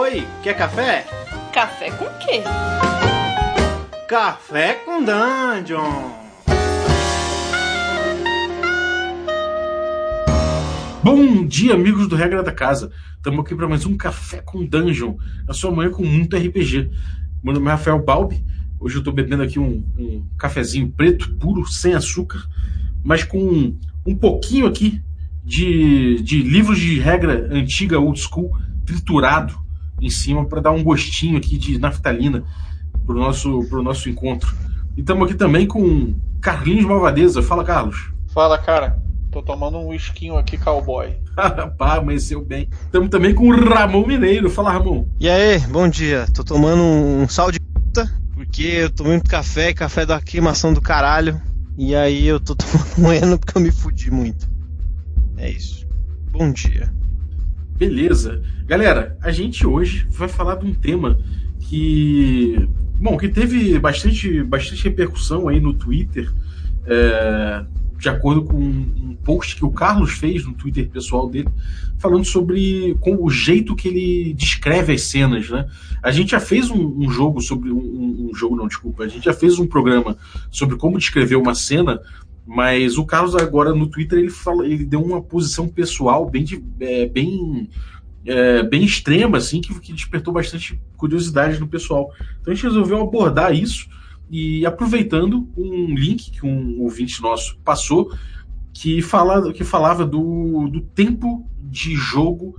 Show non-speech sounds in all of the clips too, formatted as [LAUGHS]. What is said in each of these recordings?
Oi, quer café? Café com quê? Café com Dungeon! Bom dia, amigos do Regra da Casa. Estamos aqui para mais um Café com Dungeon, a sua manhã com muito RPG. Meu nome é Rafael Balbi. Hoje eu estou bebendo aqui um, um, cafezinho preto, puro, sem açúcar, mas com um, um pouquinho aqui de, de livros de regra antiga, old school, triturado em cima para dar um gostinho aqui de naftalina para o nosso, pro nosso encontro. E estamos aqui também com Carlinhos Malvadeza. Fala, Carlos. Fala, cara. Tô tomando um whiskinho aqui, cowboy. [LAUGHS] Pá, amanheceu bem. Estamos também com o Ramon Mineiro. Fala, Ramon. E aí, bom dia. Tô tomando um sal de puta, porque eu tomei muito café, café da queimação do caralho. E aí eu tô [LAUGHS] tomando um eno porque eu me fudi muito. É isso. Bom dia. Beleza. Galera, a gente hoje vai falar de um tema que. Bom, que teve bastante, bastante repercussão aí no Twitter. É, de acordo com um post que o Carlos fez no Twitter pessoal dele, falando sobre com o jeito que ele descreve as cenas, né? A gente já fez um, um jogo sobre um, um, jogo, não, desculpa, a gente já fez um programa sobre como descrever uma cena, mas o Carlos agora no Twitter ele fala, ele deu uma posição pessoal bem, é, bem é, bem extrema, assim, que, que despertou bastante curiosidade no pessoal. Então a gente resolveu abordar isso e aproveitando um link que um ouvinte nosso passou, que, fala, que falava do, do tempo de jogo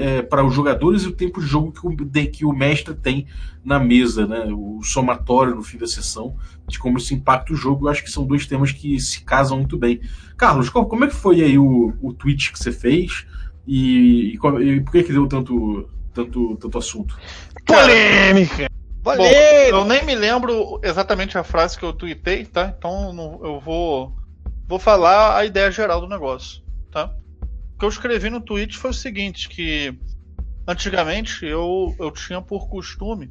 é, para os jogadores e o tempo de jogo que o, de, que o mestre tem na mesa, né? o somatório no fim da sessão, de como isso impacta o jogo. Eu acho que são dois temas que se casam muito bem. Carlos, como é que foi aí o, o tweet que você fez e, e, e por que, que deu tanto, tanto, tanto assunto? Polêmica! Bom, eu nem me lembro exatamente a frase que eu tuitei, tá? Então eu vou, vou falar a ideia geral do negócio, tá? Que eu escrevi no tweet foi o seguinte, que antigamente eu, eu tinha por costume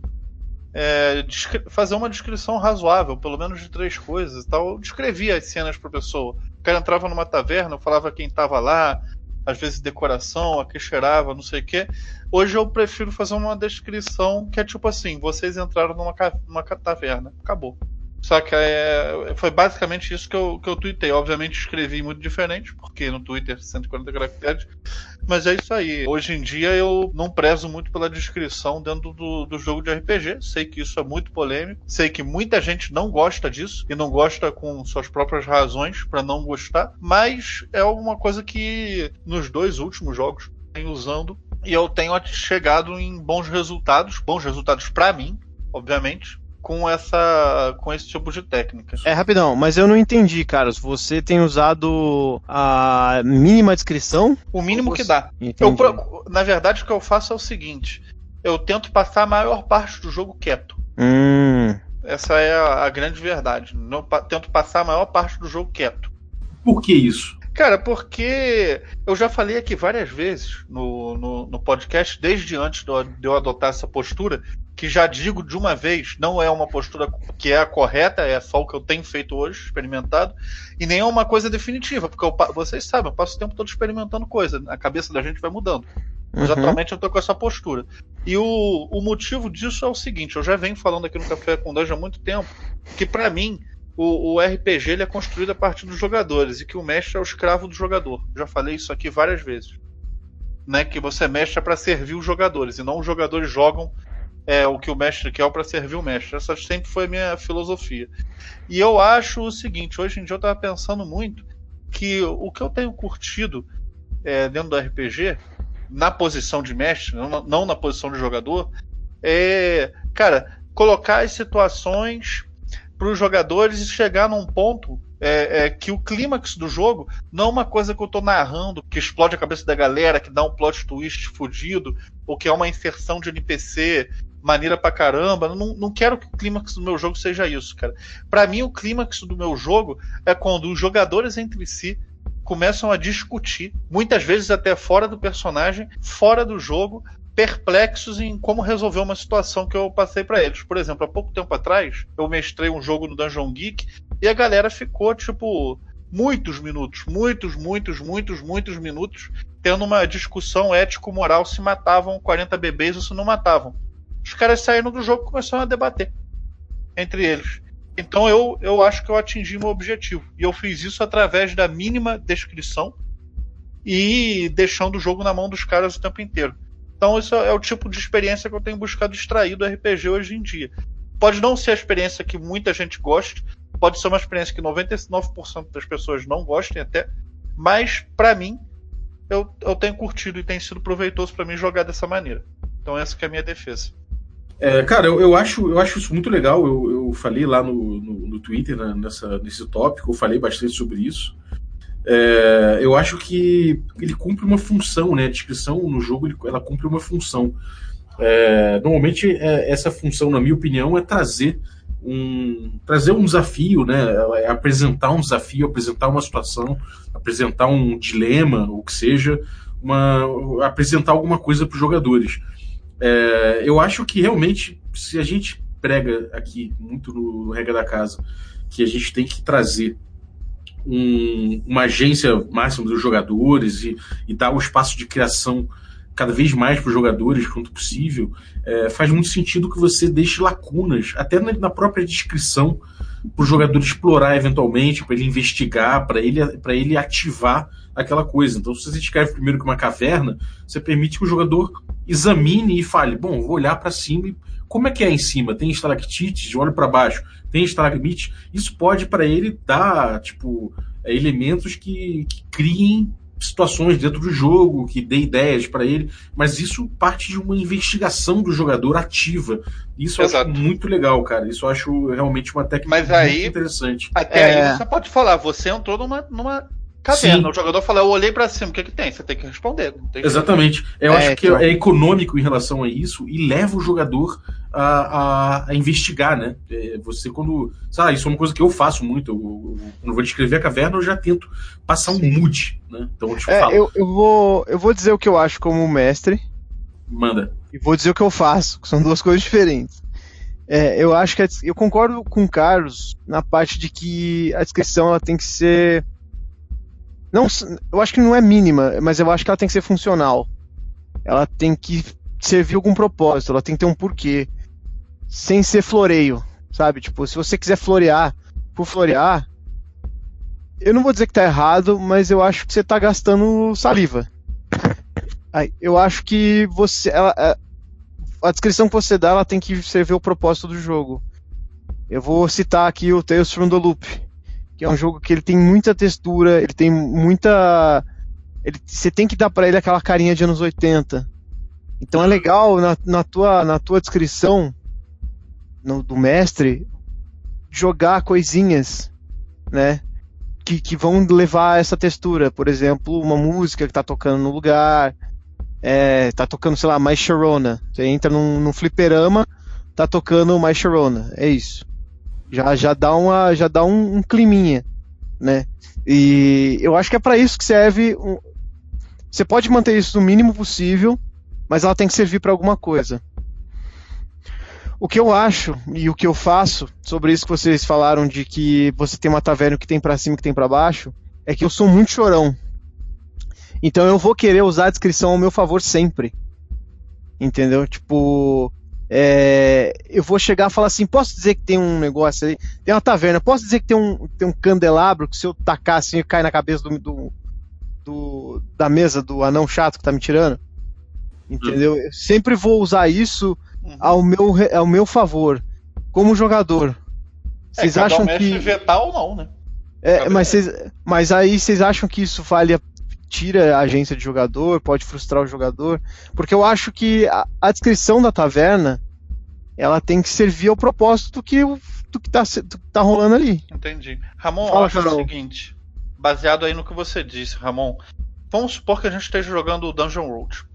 é, fazer uma descrição razoável, pelo menos de três coisas e tal. Eu descrevia as cenas para pessoa. O cara entrava numa taverna, eu falava quem estava lá, às vezes decoração, a que cheirava, não sei o quê. Hoje eu prefiro fazer uma descrição que é tipo assim: vocês entraram numa, numa taverna, acabou. Só que é, foi basicamente isso que eu, que eu tuitei. Obviamente escrevi muito diferente, porque no Twitter 140 caracteres. Mas é isso aí. Hoje em dia eu não prezo muito pela descrição dentro do, do jogo de RPG. Sei que isso é muito polêmico. Sei que muita gente não gosta disso e não gosta com suas próprias razões para não gostar. Mas é alguma coisa que nos dois últimos jogos tenho usando e eu tenho chegado em bons resultados, bons resultados para mim, obviamente, com essa com esse tipo de técnica. É rapidão, mas eu não entendi, Carlos. Você tem usado a mínima descrição? O mínimo que dá. Eu, na verdade, o que eu faço é o seguinte: eu tento passar a maior parte do jogo quieto. Hum. Essa é a, a grande verdade. Não, tento passar a maior parte do jogo quieto. Por que isso? Cara, porque eu já falei aqui várias vezes no, no, no podcast, desde antes de eu adotar essa postura, que já digo de uma vez, não é uma postura que é a correta, é só o que eu tenho feito hoje, experimentado, e nem é uma coisa definitiva, porque eu, vocês sabem, eu passo o tempo todo experimentando coisa, a cabeça da gente vai mudando. Mas uhum. atualmente eu tô com essa postura. E o, o motivo disso é o seguinte, eu já venho falando aqui no Café com Dungeon há muito tempo, que para mim o, o, RPG ele é construído a partir dos jogadores e que o mestre é o escravo do jogador. Já falei isso aqui várias vezes. Né, que você é mestre para servir os jogadores e não os jogadores jogam é, o que o mestre quer para servir o mestre. Essa sempre foi a minha filosofia. E eu acho o seguinte: hoje em dia eu estava pensando muito que o que eu tenho curtido é, dentro do RPG, na posição de mestre, não, não na posição de jogador, é, cara, colocar as situações para os jogadores chegar num ponto é, é, que o clímax do jogo não é uma coisa que eu estou narrando, que explode a cabeça da galera, que dá um plot twist fudido, ou que é uma inserção de NPC maneira pra caramba. Não, não quero que o clímax do meu jogo seja isso, cara. Para mim, o clímax do meu jogo é quando os jogadores entre si começam a discutir, muitas vezes até fora do personagem, fora do jogo, perplexos em como resolver uma situação que eu passei para eles. Por exemplo, há pouco tempo atrás, eu mestrei um jogo no Dungeon Geek e a galera ficou tipo muitos minutos, muitos, muitos, muitos, muitos minutos, tendo uma discussão ético-moral se matavam 40 bebês ou se não matavam. Os caras saíram do jogo e começaram a debater entre eles. Então eu, eu acho que eu atingi meu objetivo. E eu fiz isso através da mínima descrição e deixando o jogo na mão dos caras o tempo inteiro. Então, isso é o tipo de experiência que eu tenho buscado extrair do RPG hoje em dia. Pode não ser a experiência que muita gente goste, pode ser uma experiência que 99% das pessoas não gostem até, mas para mim eu, eu tenho curtido e tem sido proveitoso para mim jogar dessa maneira. Então essa é a minha defesa. É, cara, eu, eu, acho, eu acho isso muito legal. Eu, eu falei lá no, no, no Twitter, né, nessa, nesse tópico, eu falei bastante sobre isso. É, eu acho que ele cumpre uma função, né? A descrição no jogo ela cumpre uma função. É, normalmente é, essa função, na minha opinião, é trazer um trazer um desafio, né? É apresentar um desafio, apresentar uma situação, apresentar um dilema, o que seja, uma, apresentar alguma coisa para os jogadores. É, eu acho que realmente, se a gente prega aqui muito no regra da casa, que a gente tem que trazer um, uma agência máxima dos jogadores e, e dar o espaço de criação cada vez mais para os jogadores quanto possível, é, faz muito sentido que você deixe lacunas, até na, na própria descrição, para o jogador explorar eventualmente, para ele investigar, para ele, ele ativar aquela coisa. Então, se você escreve primeiro que uma caverna, você permite que o jogador examine e fale: bom, vou olhar para cima e como é que é em cima? Tem estalactites, olho para baixo, tem estalagmite. Isso pode para ele dar, tipo, é, elementos que, que criem situações dentro do jogo, que dê ideias para ele, mas isso parte de uma investigação do jogador ativa. Isso Exato. eu acho muito legal, cara. Isso eu acho realmente uma técnica mas aí, muito interessante. Até é... aí você pode falar, você entrou numa, numa caverna. Sim. O jogador fala, eu olhei para cima, o que, que tem? Você tem que responder. Exatamente. Eu é, acho que é econômico em relação a isso e leva o jogador a, a, a investigar, né? É, você quando. Sabe, isso é uma coisa que eu faço muito. Eu, eu, quando vou descrever a caverna, eu já tento passar um mood, né? Então eu te é, Eu, eu, vou, eu vou dizer o que eu acho como mestre. Manda. E vou dizer o que eu faço, que são duas coisas diferentes. É, eu acho que eu concordo com o Carlos na parte de que a descrição ela tem que ser não, eu acho que não é mínima, mas eu acho que ela tem que ser funcional. Ela tem que servir algum propósito, ela tem que ter um porquê. Sem ser floreio, sabe? Tipo, se você quiser florear por florear, eu não vou dizer que tá errado, mas eu acho que você tá gastando saliva. Eu acho que você. Ela, é, a descrição que você dá ela tem que servir o propósito do jogo. Eu vou citar aqui o Tales from the Loop que é um jogo que ele tem muita textura, ele tem muita. Ele, você tem que dar para ele aquela carinha de anos 80. Então é legal na, na, tua, na tua descrição no, do mestre jogar coisinhas, né? Que, que vão levar essa textura. Por exemplo, uma música que tá tocando no lugar, é, tá tocando, sei lá, mais Sharona. Você entra num, num fliperama, tá tocando mais Sharona. É isso. Já, já dá, uma, já dá um, um climinha, né? E eu acho que é para isso que serve. Um... Você pode manter isso no mínimo possível, mas ela tem que servir para alguma coisa. O que eu acho e o que eu faço sobre isso que vocês falaram de que você tem uma taverna que tem para cima e que tem para baixo, é que eu sou muito chorão. Então eu vou querer usar a descrição ao meu favor sempre. Entendeu? Tipo, é, eu vou chegar e falar assim: posso dizer que tem um negócio aí, tem uma taverna, posso dizer que tem um, tem um candelabro que se eu tacar assim cai na cabeça do, do, do, da mesa do anão chato que tá me tirando? Entendeu? Eu sempre vou usar isso uhum. ao meu, ao meu favor, como jogador. É, vocês é, acham um que. vetar ou não, né? É, mas, cês, mas aí vocês acham que isso vale tira a agência de jogador, pode frustrar o jogador, porque eu acho que a, a descrição da taverna ela tem que servir ao propósito do que, do que, tá, do que tá rolando ali. Entendi. Ramon, Fala, eu acho Carol. o seguinte, baseado aí no que você disse, Ramon, vamos supor que a gente esteja jogando Dungeon Road.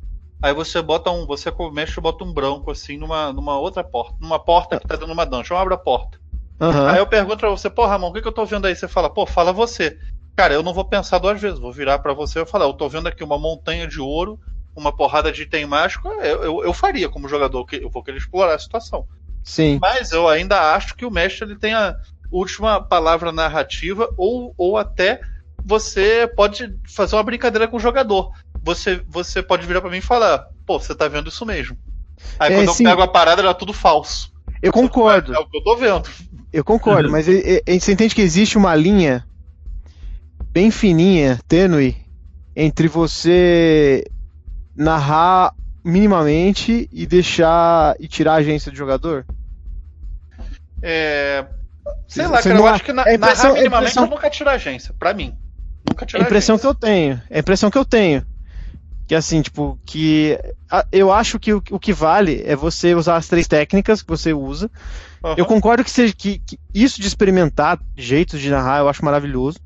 Aí você bota um, você como mestre bota um branco assim numa, numa outra porta, numa porta que tá dentro de uma dungeon, abre a porta. Uhum. Aí eu pergunto pra você, pô, Ramon, o que, que eu tô vendo aí? Você fala, pô, fala você. Cara, eu não vou pensar duas vezes, vou virar para você e falar, eu tô vendo aqui uma montanha de ouro, uma porrada de item mágico, eu, eu, eu faria como jogador, eu vou querer explorar a situação. Sim. Mas eu ainda acho que o mestre ele tem a, última palavra narrativa, ou, ou até você pode fazer uma brincadeira com o jogador. Você, você pode virar para mim e falar, pô, você tá vendo isso mesmo. Aí É, quando sim. eu pego a parada, era tudo falso. Eu concordo. É o que eu tô vendo. Eu concordo, mas e- e- você entende que existe uma linha bem fininha, tênue, entre você narrar minimamente e deixar e tirar a agência do jogador? É, sei Você lá, cara, não eu acho que na, é impressão- narrar minimamente é a impressão- eu nunca tiro a agência. Pra mim. Nunca É tiro a impressão que eu tenho. É a impressão que eu tenho. Que assim, tipo, que a- eu acho que o, o que vale é você usar as três técnicas que você usa. Aham. Eu concordo que, seja, que, que isso de experimentar jeitos de narrar eu acho maravilhoso.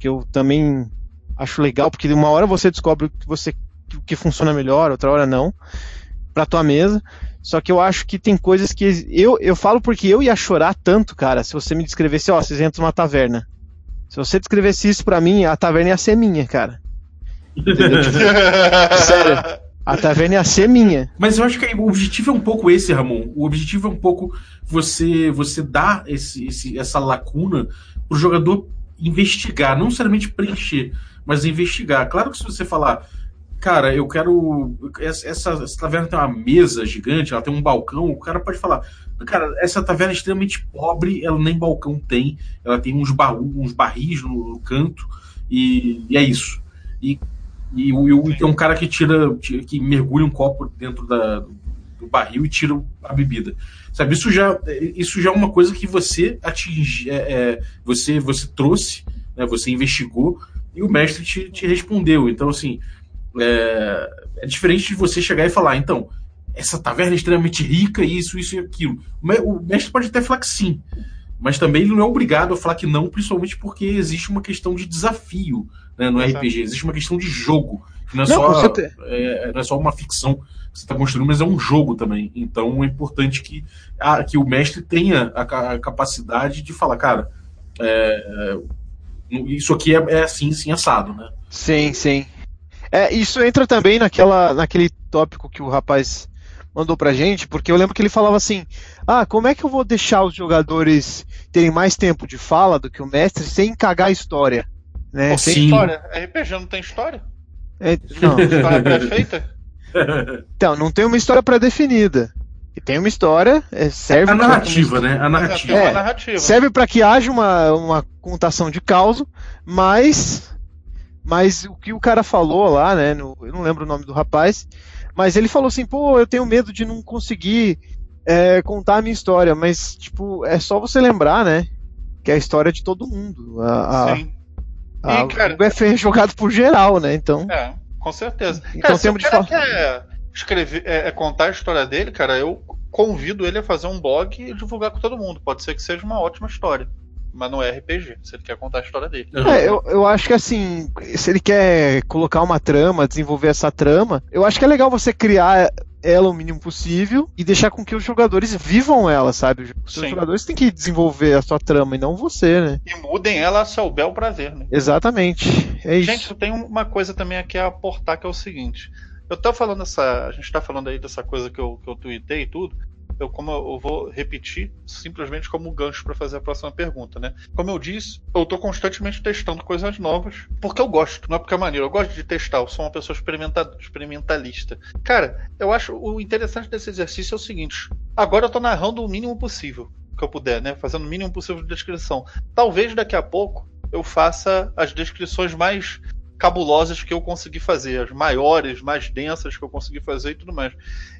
Que eu também acho legal, porque uma hora você descobre o que você o que funciona melhor, outra hora não, pra tua mesa. Só que eu acho que tem coisas que. Eu, eu falo porque eu ia chorar tanto, cara, se você me descrevesse, ó, vocês entram numa taverna. Se você descrevesse isso pra mim, a taverna ia ser minha, cara. Tipo, [LAUGHS] Sério. A taverna ia ser minha. Mas eu acho que o objetivo é um pouco esse, Ramon. O objetivo é um pouco você você dar esse, esse- essa lacuna pro jogador investigar, não necessariamente preencher, mas investigar. Claro que se você falar, cara, eu quero. Essa, essa, taverna tem uma mesa gigante, ela tem um balcão, o cara pode falar, cara, essa taverna é extremamente pobre, ela nem balcão tem, ela tem uns, baú, uns barris no, no canto, e, e é isso. E e, e tem um cara que tira- que mergulha um copo dentro da, do barril e tira a bebida. Sabe, isso já, isso já é uma coisa que você atinge, é, é, você, você trouxe, né, você investigou e o mestre te, te respondeu. Então, assim, é, é diferente de você chegar e falar, então, essa taverna é extremamente rica, isso, isso e aquilo. O me- O mestre pode até falar que sim, mas também ele não é obrigado a falar que não, principalmente porque existe uma questão de desafio né, no. RPG, existe uma questão de jogo, não é, Não, só, certeza. é, não é só uma ficção que você está construindo, mas é um jogo também. Então é importante que, a, que o mestre tenha a, a capacidade de falar, cara, é, é, isso aqui é, é assim, assim, assado, né? Sim, sim. É, isso entra também naquela, naquele tópico que o rapaz mandou pra gente, porque eu lembro que ele falava assim: Ah, como é que eu vou deixar os jogadores terem mais tempo de fala do que o mestre sem cagar a história? Né? Pô, Sem- tem Sim. história. RPG não tem história? É, não, História pré-feita? [LAUGHS] então, não tem uma história pré-definida. E tem uma história, é, serve A pra- narrativa, né? A Tem narrativa. É, narrativa. serve para que haja uma, uma contação de caos, mas mas o que o cara falou lá, né, no- eu não lembro o nome do rapaz, mas ele falou assim, pô, eu tenho medo de não conseguir é, contar a minha história, mas tipo é só você lembrar, né, que é a história de todo mundo, a, a, Sim. A- E, cara- o jogo é jogado por geral, né, então É, com certeza. Então, cara, se o de quer escrever, é, é contar a história dele, cara, eu convido ele a fazer um blog e divulgar com todo mundo. Pode ser que seja uma ótima história. Mas não é RPG, se ele quer contar a história dele. É, eu, eu acho que assim, se ele quer colocar uma trama, desenvolver essa trama, eu acho que é legal você criar ela o mínimo possível e deixar com que os jogadores vivam ela, sabe? Os Sim. jogadores têm que desenvolver a sua trama e não você, né? E mudem ela a seu bel prazer, né? Exatamente. É isso. Gente, eu tenho uma coisa também aqui a aportar que é o seguinte. Eu tô falando essa. A gente tá falando aí dessa coisa que eu, que eu tuitei e tudo. Eu, como eu, vou repetir simplesmente como gancho para fazer a próxima pergunta, né? Como eu disse, eu tô constantemente testando coisas novas, porque eu gosto, não é porque é maneiro, eu gosto de testar, eu sou uma pessoa experimenta- experimentalista. Cara, eu acho o interessante desse exercício é o seguinte: agora eu tô narrando o mínimo possível que eu puder, né? Fazendo o mínimo possível de descrição. Talvez daqui a pouco eu faça as descrições mais cabulosas que eu consegui fazer, as maiores, mais densas que eu consegui fazer e tudo mais.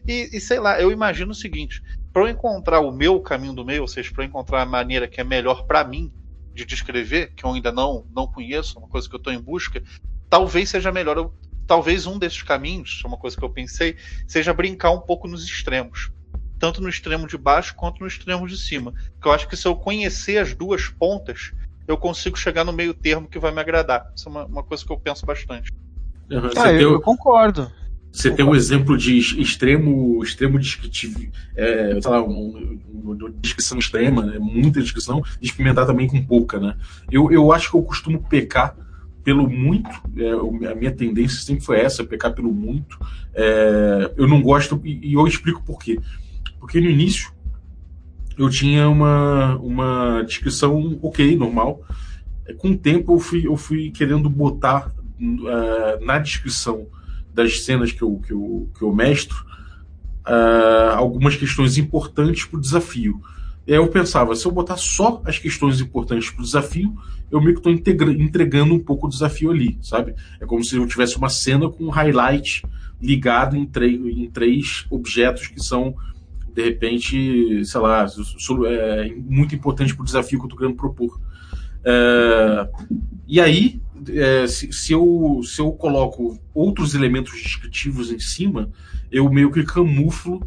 E, e sei lá, eu imagino o seguinte: para eu encontrar o meu caminho do meio, ou seja, para eu encontrar a maneira que é melhor para mim de descrever, que eu ainda não não conheço, uma coisa que eu estou em busca, talvez seja melhor eu, talvez um desses caminhos, é uma coisa que eu pensei, seja brincar um pouco nos extremos. Tanto no extremo de baixo quanto no extremo de cima. Porque eu acho que se eu conhecer as duas pontas, eu consigo chegar no meio termo que vai me agradar. Isso é uma, uma coisa que eu penso bastante. Uhum. Ah, eu, eu concordo. você tem um exemplo de ex- extremo, extremo descritivo, é, sei lá, um- um- uma descrição extrema, né? muita descrição, e experimentar também com pouca, né? Eu, eu acho que eu costumo pecar pelo muito, é, a minha tendência sempre foi essa, pecar pelo muito. É, eu não gosto, e, e eu explico por quê. Porque no início, eu tinha uma, uma descrição ok, normal. Com o tempo eu fui, eu fui querendo botar uh, na descrição das cenas que eu, que eu, que eu mestro uh, algumas questões importantes para o desafio. E aí eu pensava, se eu botar só as questões importantes para o desafio, eu meio que estou entregando um pouco o desafio ali, sabe? É como se eu tivesse uma cena com um highlight ligado em, em três objetos que são de repente, sei lá, é muito importante para o desafio que eu estou querendo propor. É, e aí, é, se, se, eu, se eu coloco outros elementos descritivos em cima, eu meio que camuflo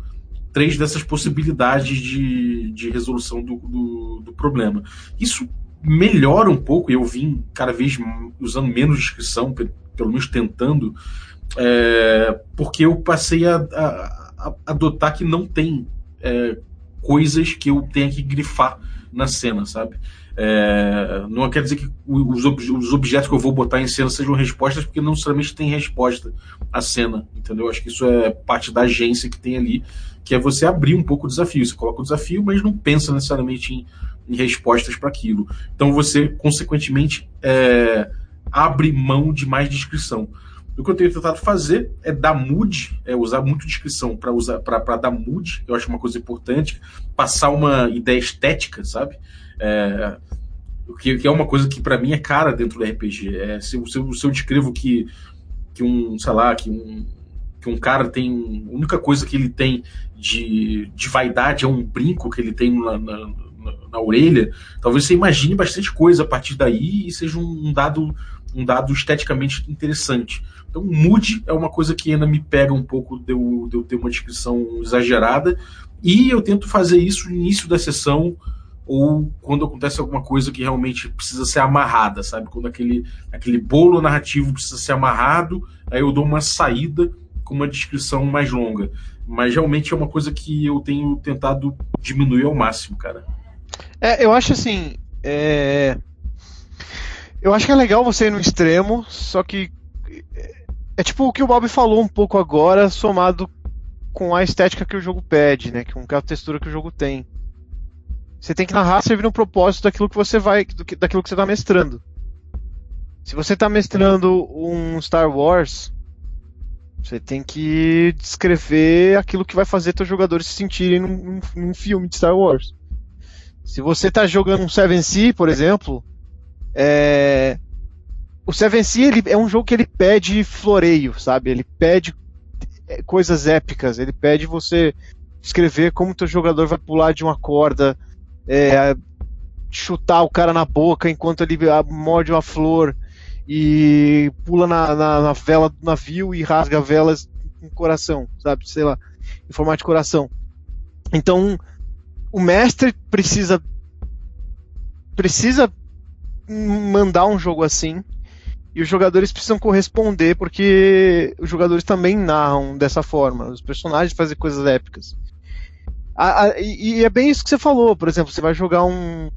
três dessas possibilidades de, de resolução do, do, do problema. Isso melhora um pouco, e eu vim cada vez usando menos descrição, pelo menos tentando, é, porque eu passei a, a adotar que não tem é, coisas que eu tenha que grifar na cena, sabe? É, não quer dizer que os, ob os, objetos que eu vou botar em cena sejam respostas, porque não necessariamente tem resposta à cena, entendeu? Acho que isso é parte da agência que tem ali, que é você abrir um pouco o desafio. Você coloca o desafio, mas não pensa necessariamente em, em respostas para aquilo. Então você, consequentemente, é, abre mão de mais descrição. O que eu tenho tentado fazer é dar mood, é usar muito descrição para usar para dar mood, eu acho uma coisa importante, passar uma ideia estética, sabe? É, que, que é uma coisa que para mim é cara dentro do RPG. É, se, se, se eu descrevo que, que um, sei lá, que um, que um cara tem. A única coisa que ele tem de, de vaidade é um brinco que ele tem na, na, na, na orelha, talvez você imagine bastante coisa a partir daí e seja um dado um dado esteticamente interessante. Então, mood é uma coisa que ainda me pega um pouco de eu, de eu ter uma descrição exagerada, e eu tento fazer isso no início da sessão ou quando acontece alguma coisa que realmente precisa ser amarrada, sabe? Quando aquele, aquele bolo narrativo precisa ser amarrado, aí eu dou uma saída com uma descrição mais longa. Mas realmente é uma coisa que eu tenho tentado diminuir ao máximo, cara. É, eu acho assim. É... Eu acho que é legal você ir no extremo, só que é tipo o que o Bob falou um pouco agora, somado com a estética que o jogo pede, né? Com a textura que o jogo tem. Você tem que narrar servindo um propósito daquilo que você vai. daquilo que você está mestrando. Se você está mestrando um Star Wars, você tem que descrever aquilo que vai fazer seus jogadores se sentirem num, num, num filme de Star Wars. Se você está jogando um Seven Sea, por exemplo, é... O Seven Sea ele, é um jogo que ele pede floreio, sabe? Ele pede é, coisas épicas, ele pede você escrever como teu jogador vai pular de uma corda, é, chutar o cara na boca enquanto ele morde uma flor e pula na, na, na, vela do navio e rasga velas com coração, sabe? Sei lá, em formato de coração. Então, o mestre precisa precisa mandar um jogo assim e os jogadores precisam corresponder porque os jogadores também narram dessa forma. Os personagens fazem coisas épicas. A, a, e, é bem isso que você falou. Por exemplo, você vai jogar um.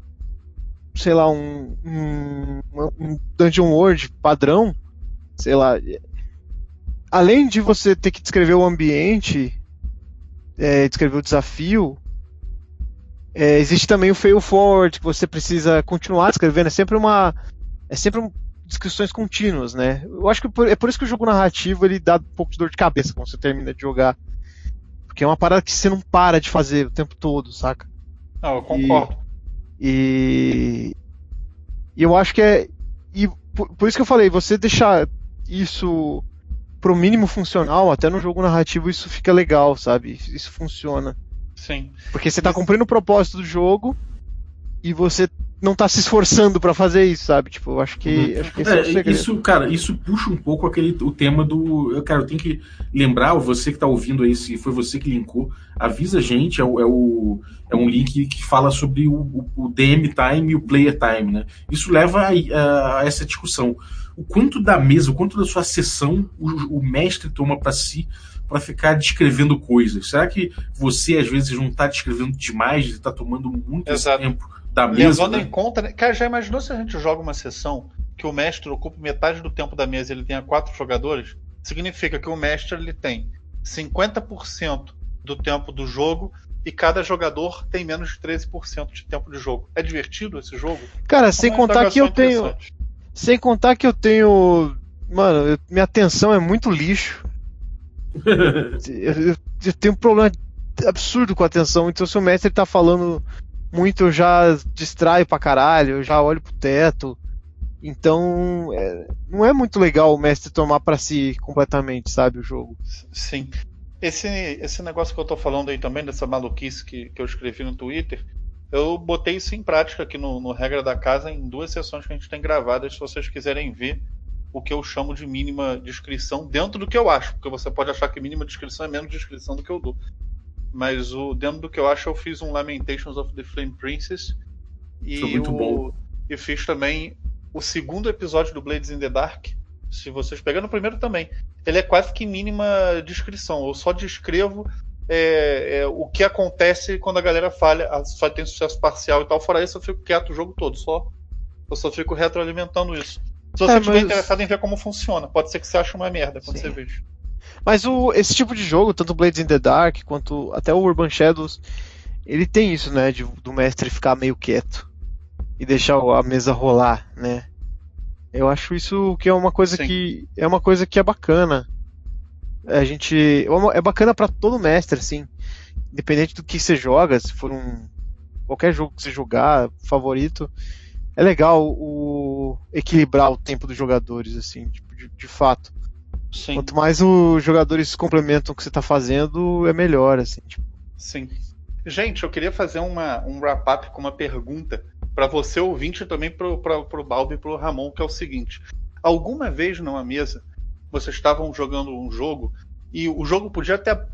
Sei lá, um. Um, um Dungeon World padrão. Sei lá. Além de você ter que descrever o ambiente, é, descrever o desafio, é, existe também o fail forward, que você precisa continuar escrevendo. É sempre uma. É sempre um, descrições contínuas, né? Eu acho que é por isso que o jogo narrativo ele dá um pouco de dor de cabeça quando você termina de jogar. Porque é uma parada que você não para de fazer o tempo todo, saca? Não, eu concordo. E, e eu acho que é. E por, por isso que eu falei, você deixar isso pro mínimo funcional, até no jogo narrativo isso fica legal, sabe? Isso funciona. Sim. Porque você está cumprindo o propósito do jogo e você não está se esforçando para fazer isso, sabe? Tipo, eu acho que, uhum. acho que esse é, é, o Isso, cara, isso puxa um pouco aquele o tema do. Eu, cara, eu tenho que lembrar, você que está ouvindo aí, se foi você que linkou, avisa a gente, é, o, é, o, é um link que fala sobre o, o, DM time e o player time, né? Isso leva a, a, a essa discussão. O quanto da mesa, o quanto da sua sessão o, o mestre toma para si para ficar descrevendo coisas? Será que você, às vezes, não está descrevendo demais e está tomando muito Exato. tempo da mesa? Levando né? em conta, né? cara, já imaginou se a gente joga uma sessão que o mestre ocupa metade do tempo da mesa e ele tenha quatro jogadores? Significa que o mestre ele tem 50% do tempo do jogo e cada jogador tem menos de 13% de tempo de jogo. É divertido esse jogo? Cara, sem Uma contar que eu tenho. Sem contar que eu tenho. Mano, eu- minha atenção é muito lixo. [LAUGHS] Eu, eu- eu tenho um problema absurdo com a atenção. Então, se o mestre tá falando muito, já distraio pra caralho, eu já olho pro teto. Então, é, não é muito legal o mestre tomar pra si completamente, sabe, o jogo. Sim. Esse, esse negócio que eu tô falando aí também, dessa maluquice que, que eu escrevi no Twitter, eu botei isso em prática aqui no, no Regra da Casa em duas sessões que a gente tem gravadas, se vocês quiserem ver o que eu chamo de mínima descrição, dentro do que eu acho, porque você pode achar que mínima descrição é menos descrição do que eu dou. Mas o, dentro do que eu acho, eu fiz um Lamentations of the Flame Princess e, Foi muito o- bom. e fiz também o segundo episódio do Blades in the Dark. Se vocês pegarem o primeiro também, ele é quase que mínima descrição. Eu só descrevo é, é, o que acontece quando a galera falha, a- só tem sucesso parcial e tal. Fora isso, eu fico quieto o jogo todo. Só, eu só fico retroalimentando isso. Se você É, estiver mas- interessado em ver como funciona, pode ser que você ache uma merda quando Sim. você veja. Mas o, esse tipo de jogo, tanto Blades in the Dark quanto até o Urban Shadows, ele tem isso, né? de- do mestre ficar meio quieto e deixar a mesa rolar, né? Eu acho isso que é uma coisa Sim. que é uma coisa que é bacana. A gente é é bacana pra todo mestre, assim, independente do que você joga, se for um qualquer jogo que você jogar favorito, é legal o equilibrar o tempo dos jogadores, assim, tipo, de, de fato. Sim, Quanto mais os jogadores complementam o que você tá fazendo, é melhor, assim. Tipo, sim. Gente, eu queria fazer uma, um wrap-up com uma pergunta para você ouvinte e também pro, pro, pro Balbi e pro Ramon, que é o seguinte. Alguma vez numa mesa, vocês estavam jogando um jogo e o jogo podia até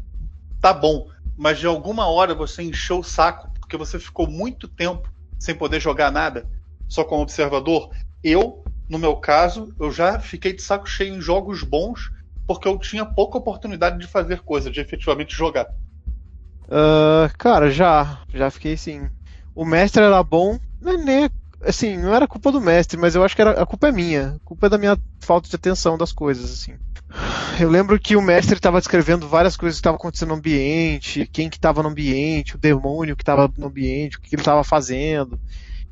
tá bom, mas de alguma hora você encheu o saco porque você ficou muito tempo sem poder jogar nada, só como observador. Eu, no meu caso, eu já fiquei de saco cheio em jogos bons porque eu tinha pouca oportunidade de fazer coisa, de efetivamente jogar. ah, cara, já, já fiquei assim. O mestre era bom, é nem, assim, não era culpa do mestre, mas eu acho que era, a culpa é minha, a culpa é da minha falta de atenção das coisas, assim. Eu lembro que o mestre estava descrevendo várias coisas que estavam acontecendo no ambiente, quem que estava no ambiente, o demônio que estava no ambiente, o que ele estava fazendo.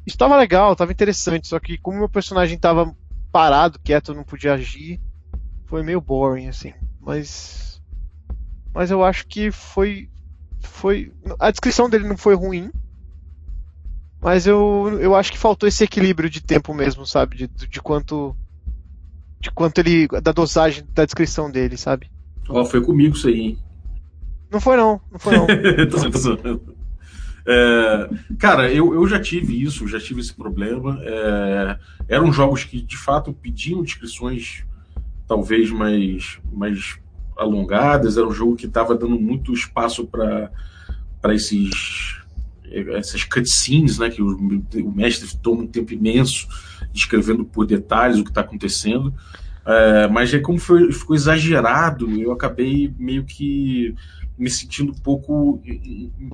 Isso estava legal, estava interessante, só que como meu personagem estava parado, quieto, não podia agir, foi meio boring, assim. Mas. Mas eu acho que foi. Foi. A descrição dele não foi ruim. Mas eu, eu acho que faltou esse equilíbrio de tempo mesmo, sabe? De, de quanto. De quanto ele. Da dosagem da descrição dele, sabe? Ó, foi comigo isso aí, hein? Não foi não, não foi não. Tô [LAUGHS] tô zoando. É, cara, eu, eu já tive isso, já tive esse problema. É, eram jogos que de fato pediam descrições talvez mais, mais alongadas. Era um jogo que estava dando muito espaço para esses essas cutscenes, né, que o, o, mestre toma um tempo imenso descrevendo por detalhes o que está acontecendo. É, mas aí, como foi, ficou exagerado, eu acabei meio que me sentindo pouco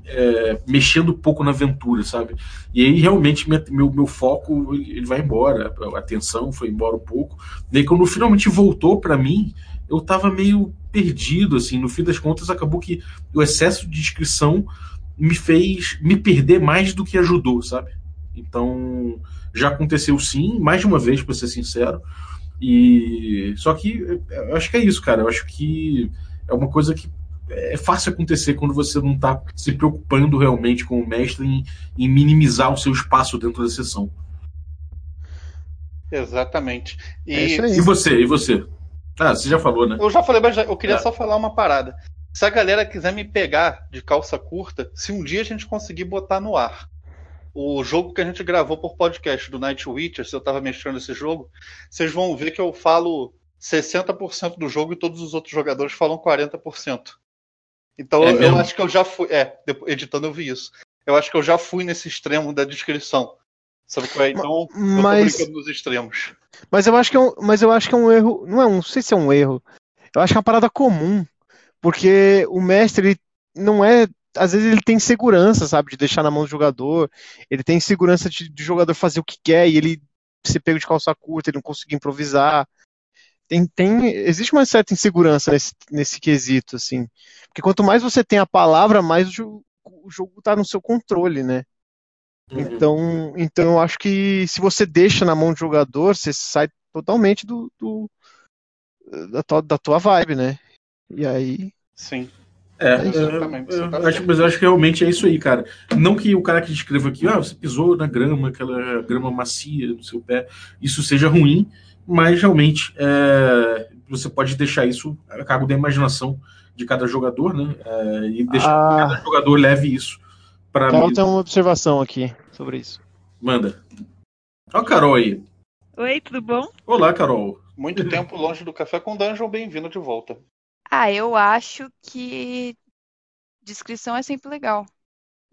é, mexendo pouco na aventura, sabe? E aí realmente meu, meu foco ele vai embora, a atenção foi embora um pouco. E aí quando finalmente voltou para mim, eu tava meio perdido, assim. No fim das contas, acabou que o excesso de descrição me fez me perder mais do que ajudou, sabe? Então já aconteceu sim, mais de uma vez, para ser sincero. E só que eu acho que é isso, cara. Eu acho que é uma coisa que é fácil acontecer quando você não está se preocupando realmente com o mestre em, em, minimizar o seu espaço dentro da sessão. Exatamente. E, é e você? E você? Ah, você já falou, né? Eu já falei, mas eu queria é. só falar uma parada. Se a galera quiser me pegar de calça curta, se um dia a gente conseguir botar no ar o jogo que a gente gravou por podcast do Night Witcher, se eu tava mexendo nesse jogo, vocês vão ver que eu falo 60% do jogo e todos os outros jogadores falam 40%. Então é eu, eu acho que eu já fui. É, editando eu vi isso. Eu acho que eu já fui nesse extremo da descrição. Sabe qual é? Então mas, eu tô brincando nos extremos. Mas eu acho que é um, mas eu acho que é um erro. Não é um. Não sei se é um erro. Eu acho que é uma parada comum. Porque o mestre, ele não é. Às vezes ele tem segurança, sabe, de deixar na mão do jogador. Ele tem segurança de, de jogador fazer o que quer e ele ser pego de calça curta, ele não conseguir improvisar. Tem, tem, existe uma certa insegurança nesse, nesse quesito, assim. Porque quanto mais você tem a palavra, mais o, o jogo tá no seu controle, né? Uhum. Então, então eu acho que se você deixa na mão do jogador, você sai totalmente do, do da, tua, da tua vibe, né? E aí. Sim. É, É eu tá acho, mas eu acho que realmente é isso aí, cara. Não que o cara que escreva aqui, ah, você pisou na grama, aquela grama macia no seu pé, isso seja ruim, mas realmente é, você pode deixar isso a cargo da imaginação de cada jogador, né? É, e deixar que Ah, cada jogador leve isso para Carol tem uma observação aqui sobre isso. Manda. Ó, a Carol aí. Oi, tudo bom? Olá, Carol. Muito tempo longe do café com Dungeon, bem-vindo de volta. Ah, eu acho que descrição é sempre legal.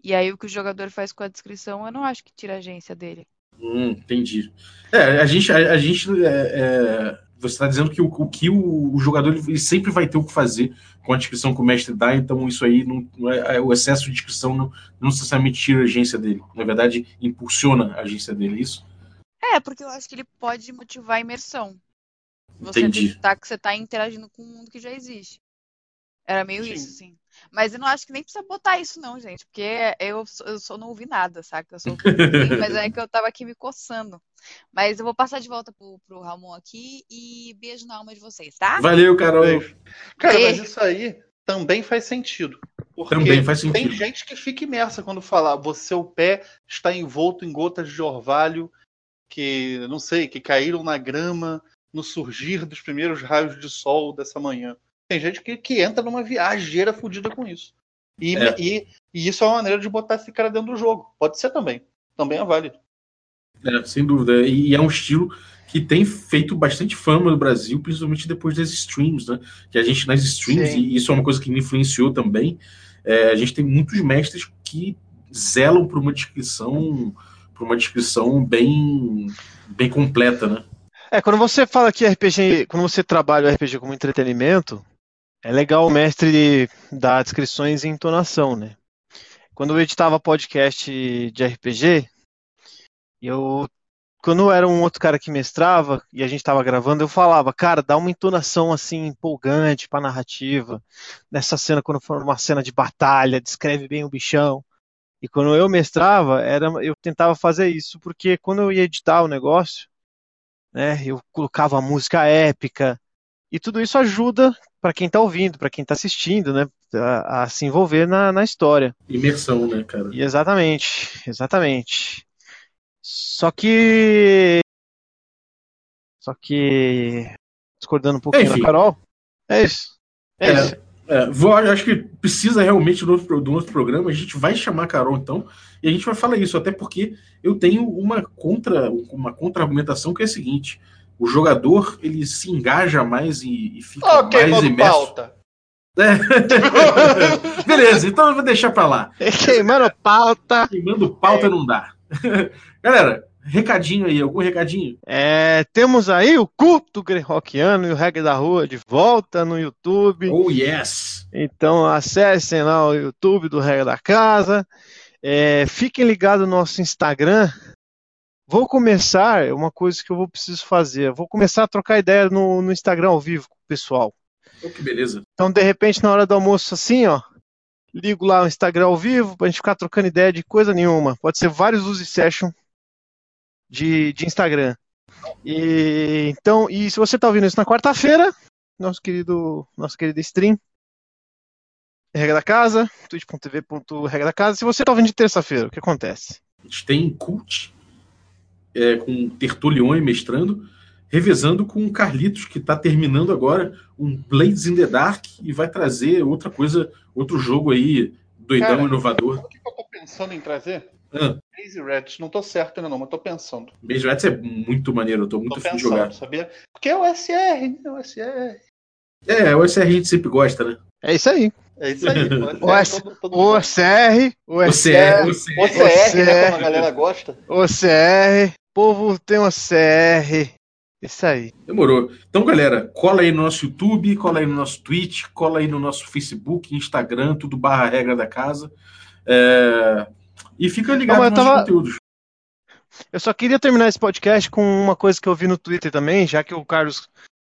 E aí o que o jogador faz com a descrição, eu não acho que tira a agência dele. Hum, entendi. É, a gente, a, a gente é, é, você está dizendo que o, o que o, o jogador ele sempre vai ter o que fazer com a descrição que o mestre dá, então isso aí não, não é, o excesso de descrição não, não necessariamente tira a agência dele. Na verdade, impulsiona a agência dele, é isso? É, porque eu acho que ele pode motivar a imersão. Você Entendi. acreditar que você tá interagindo com um mundo que já existe. Era meio Sim. isso, sim. Mas eu não acho que nem precisa botar isso, não, gente. Porque eu, só- eu só não ouvi nada, saca? Eu sou mas é que eu tava aqui me coçando. Mas eu vou passar de volta pro, pro Ramon aqui e beijo na alma de vocês, tá? Valeu, Carol. Beijo. Cara, mas É. isso aí também faz sentido. Porque Também faz tem sentido. gente que fica imersa quando fala, você o pé está envolto em gotas de orvalho que, não sei, que caíram na grama no surgir dos primeiros raios de sol dessa manhã. Tem gente que, que entra numa viajeira fodida com isso. E, É. e, e isso é uma maneira de botar esse cara dentro do jogo. Pode ser também. Também é válido. É, sem dúvida. E é um estilo que tem feito bastante fama no Brasil, principalmente depois das streams, né? Que a gente nas streams, Sim. e isso é uma coisa que me influenciou também, é, a gente tem muitos mestres que zelam por uma descrição, por uma descrição bem, bem completa, né? É, quando você fala que RPG, quando você trabalha o RPG como entretenimento, é legal o mestre dar descrições em entonação, né? Quando eu editava podcast de RPG, eu quando era um outro cara que mestrava e a gente estava gravando, eu falava, cara, dá uma entonação assim empolgante para narrativa. Nessa cena, quando for uma cena de batalha, descreve bem o bichão. E quando eu mestrava, era, eu tentava fazer isso, porque quando eu ia editar o negócio, né, eu colocava música épica, e tudo isso ajuda para quem está ouvindo, para quem está assistindo, né, a, a se envolver na, na história. Imersão, né, cara? E exatamente, exatamente. Só que. Só que. Discordando um pouquinho Enfim. da Carol. É isso. É, É. isso. É, vou, acho que precisa realmente do outro, do outro programa. A gente vai chamar a Carol então e a gente vai falar isso, até porque eu tenho uma contra uma contra-argumentação que é a seguinte: o jogador ele se engaja mais e, e fica Ok, mais imerso. pauta. [LAUGHS] Beleza, então eu vou deixar pra lá. [LAUGHS] Queimando pauta. Queimando pauta não dá. [LAUGHS] Galera, recadinho aí, algum recadinho? É, temos aí o culto greyhawkiano e o reggae da rua de volta no YouTube. Oh, yes! Então acessem lá o YouTube do Regra da Casa. É, fiquem ligados no nosso Instagram. Vou começar, é uma coisa que eu vou preciso fazer. Vou começar a trocar ideia no, no Instagram ao vivo com o pessoal. Oh, que beleza. Então, de repente, na hora do almoço, assim, ó, ligo lá o Instagram ao vivo pra gente ficar trocando ideia de coisa nenhuma. Pode ser vários use session de, de Instagram. E então, e se você tá ouvindo isso na quarta-feira, nosso querido, nosso querido stream Regra da Casa, twitch.tv.regra da Casa. Se você tá ouvindo de terça-feira, o que acontece? A gente tem Cult, é, com Tertulione mestrando, revezando com o Carlitos, que está terminando agora um Blades in the Dark e vai trazer outra coisa, outro jogo aí, doidão, Cara, inovador. O que eu tô pensando em trazer? Ah, Crazy Rats. Não tô certo ainda não, mas tô pensando. Base Rats é muito maneiro, eu tô muito Tô afim de jogar. sabia? Porque é o SR, né? O SR. É, o SR a gente sempre gosta, né? É isso aí. É isso aí. [LAUGHS] O S- todo- todo O CR, o O CR, o CR. OCR, né? Como a galera gosta. o CR, povo tem um CR. Isso aí. Demorou. Então, galera, cola aí no nosso YouTube, cola aí no nosso Twitch, cola aí no nosso Facebook, Instagram, tudo barra regra da casa. É, E fica ligado Não, nos tava- conteúdos. Eu só queria terminar esse podcast com uma coisa que eu vi no Twitter também, já que o Carlos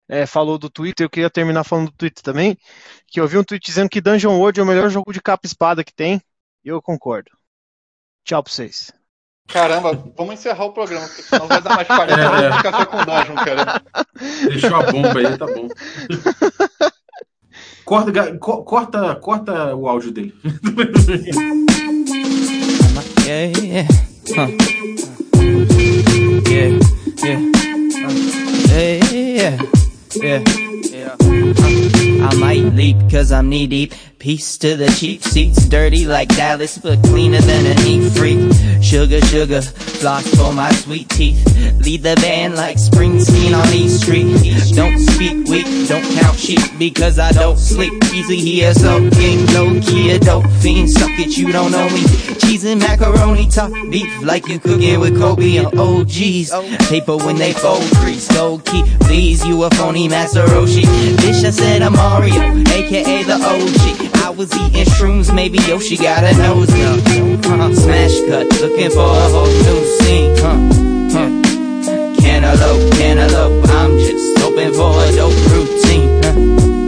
é, falou do Twitter, eu queria terminar falando do Twitter também, que eu vi um tweet dizendo que Dungeon World é o melhor jogo de capa e espada que tem, Eu concordo. Tchau pra vocês. Caramba, vamos encerrar o programa, porque senão vai dar mais 40 É, minutos é. de café com dungeon, cara. Deixou a bomba aí, tá bom. Corta, corta, corta o áudio dele. Yeah, yeah, huh. Yeah, yeah, uh, yeah, yeah, yeah, yeah. Uh, I might leap cause I'm knee deep. Peace to the cheap seats, dirty like Dallas, but cleaner than a neat freak. Sugar, sugar, floss for my sweet teeth. Lead the band like Springsteen on East Street. Don't speak weak, don't count sheep because I don't sleep. Easy here, so king, low key, a dope fiend. Suck it, you don't know me. Cheese and macaroni, top beef like you cooking with Kobe and OGs. Paper when they fold, crease, gold key. Please, you a phony Master Roshi. Bitch, I said I'm Mario, aka the OG. I was eating shrooms, maybe Yoshi got a nose up. uh, Smash cut, looking for a whole new scene. Huh, huh. Cantaloupe, cantaloupe, I'm just hoping for a dope routine. Huh,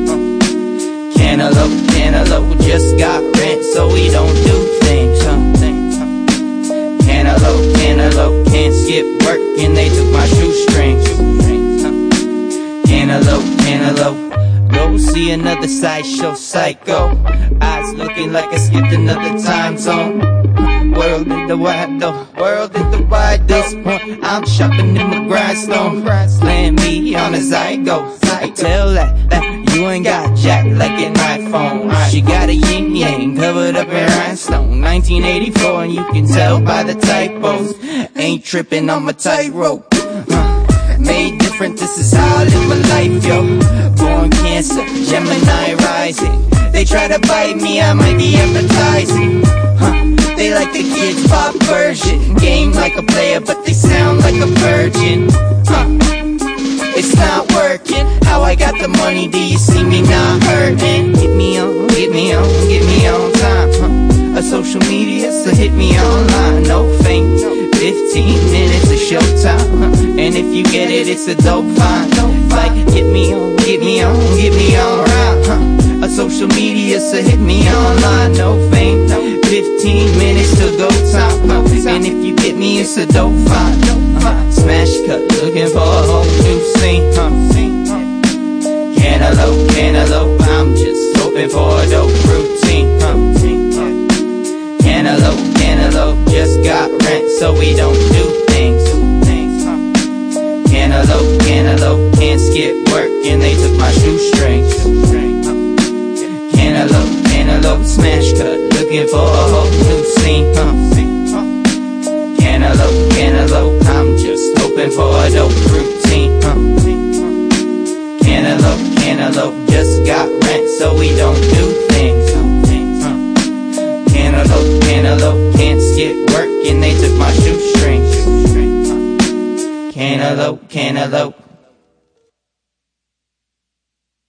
huh. Cantaloupe, cantaloupe, just got rent, so we don't do things. Huh. Cantaloupe, cantaloupe, can't skip work, and they took my shoestrings. See another sideshow psycho. Eyes looking like I skipped another time zone. World in the wide though, world in the wide. This point, I'm shopping in my grindstone. Land me on a zygo. Tell that, that you ain't got jack like an iPhone. She got a yin yang covered up in rhinestone. 1984, and you can tell by the typos. Ain't tripping on my tightrope. Uh, made different, this is how I live my life, yo. Born cancer, Gemini rising. They try to bite me, I might be advertising. Huh. They like the kids pop version. Game like a player, but they sound like a virgin. Huh. It's not working. How I got the money, do you see me not hurting? Get me on, get me on, get me on time. Huh. A social media, so hit me online. No fame, 15 minutes of showtime. And if you get it, it's a dope find. Like, get me on, get me on, get me on right. Huh. A social media, so hit me online. No fame, 15 minutes to go time. Huh. And if you get me, it's a dope find. Smash cut, looking for a whole new scene.